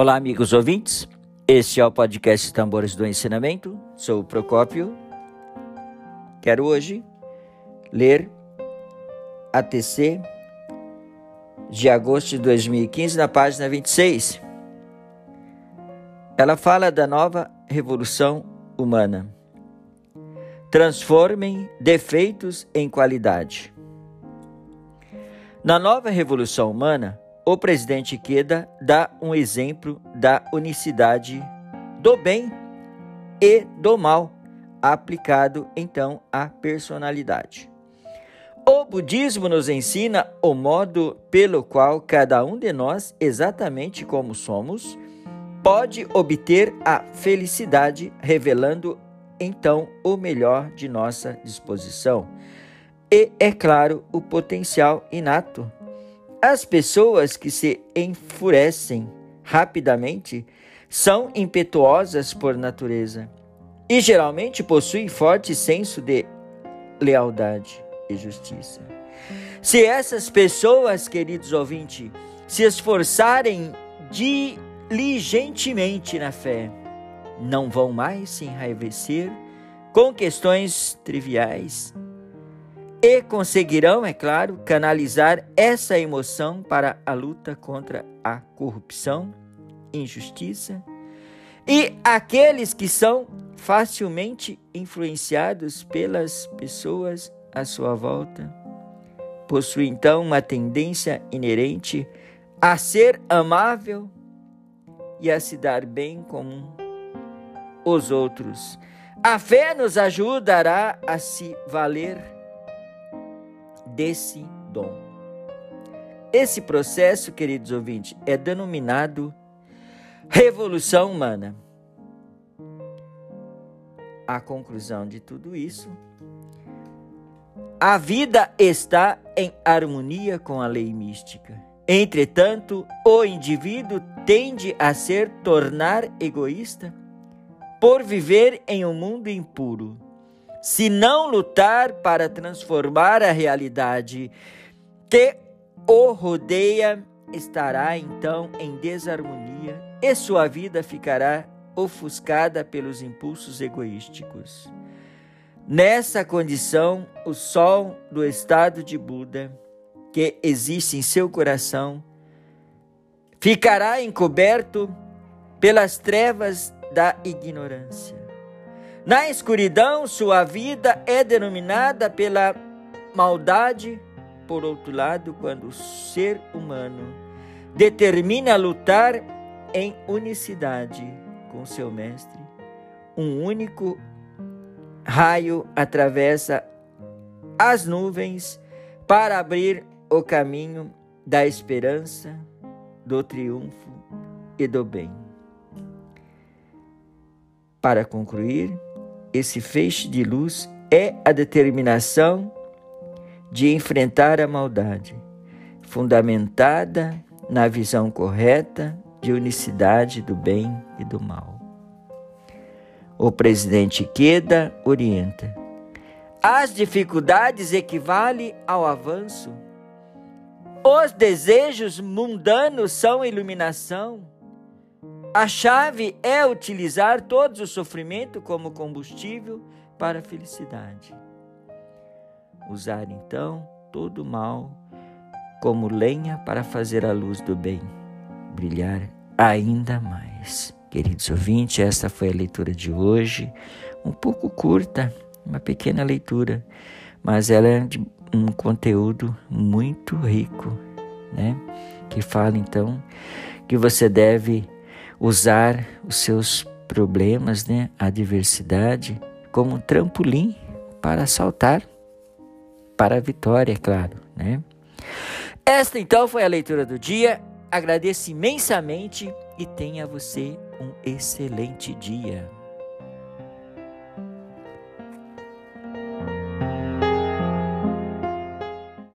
Olá, amigos ouvintes. Este é o podcast Tambores do Ensinamento. Sou o Procópio. Quero hoje ler a TC de agosto de 2015, na página 26. Ela fala da nova revolução humana. Transformem defeitos em qualidade. Na nova revolução humana, o presidente Queda dá um exemplo da unicidade do bem e do mal, aplicado então à personalidade. O budismo nos ensina o modo pelo qual cada um de nós, exatamente como somos, pode obter a felicidade, revelando então o melhor de nossa disposição. E, é claro, o potencial inato. As pessoas que se enfurecem rapidamente são impetuosas por natureza e geralmente possuem forte senso de lealdade e justiça. Se essas pessoas, queridos ouvintes, se esforçarem diligentemente na fé, não vão mais se enraivecer com questões triviais e conseguirão, é claro, canalizar essa emoção para a luta contra a corrupção, injustiça e aqueles que são facilmente influenciados pelas pessoas à sua volta possuem então uma tendência inerente a ser amável e a se dar bem com os outros. A fé nos ajudará a se valer desse dom. Esse processo, queridos ouvintes, é denominado revolução humana. A conclusão de tudo isso, a vida está em harmonia com a lei mística. Entretanto, o indivíduo tende a ser tornar egoísta por viver em um mundo impuro. Se não lutar para transformar a realidade que o rodeia, estará então em desarmonia e sua vida ficará ofuscada pelos impulsos egoísticos. Nessa condição, o sol do estado de Buda que existe em seu coração ficará encoberto pelas trevas da ignorância. Na escuridão, sua vida é denominada pela maldade. Por outro lado, quando o ser humano determina lutar em unicidade com seu mestre, um único raio atravessa as nuvens para abrir o caminho da esperança, do triunfo e do bem. Para concluir, esse feixe de luz é a determinação de enfrentar a maldade, fundamentada na visão correta de unicidade do bem e do mal. O presidente Queda orienta: as dificuldades equivalem ao avanço os desejos mundanos são iluminação. A chave é utilizar todo o sofrimento como combustível para a felicidade. Usar então todo o mal como lenha para fazer a luz do bem brilhar ainda mais. Queridos ouvintes, esta foi a leitura de hoje, um pouco curta, uma pequena leitura, mas ela é de um conteúdo muito rico, né? Que fala então que você deve usar os seus problemas, né, a adversidade como um trampolim para saltar para a vitória, é claro, né? Esta então foi a leitura do dia. Agradeço imensamente e tenha você um excelente dia.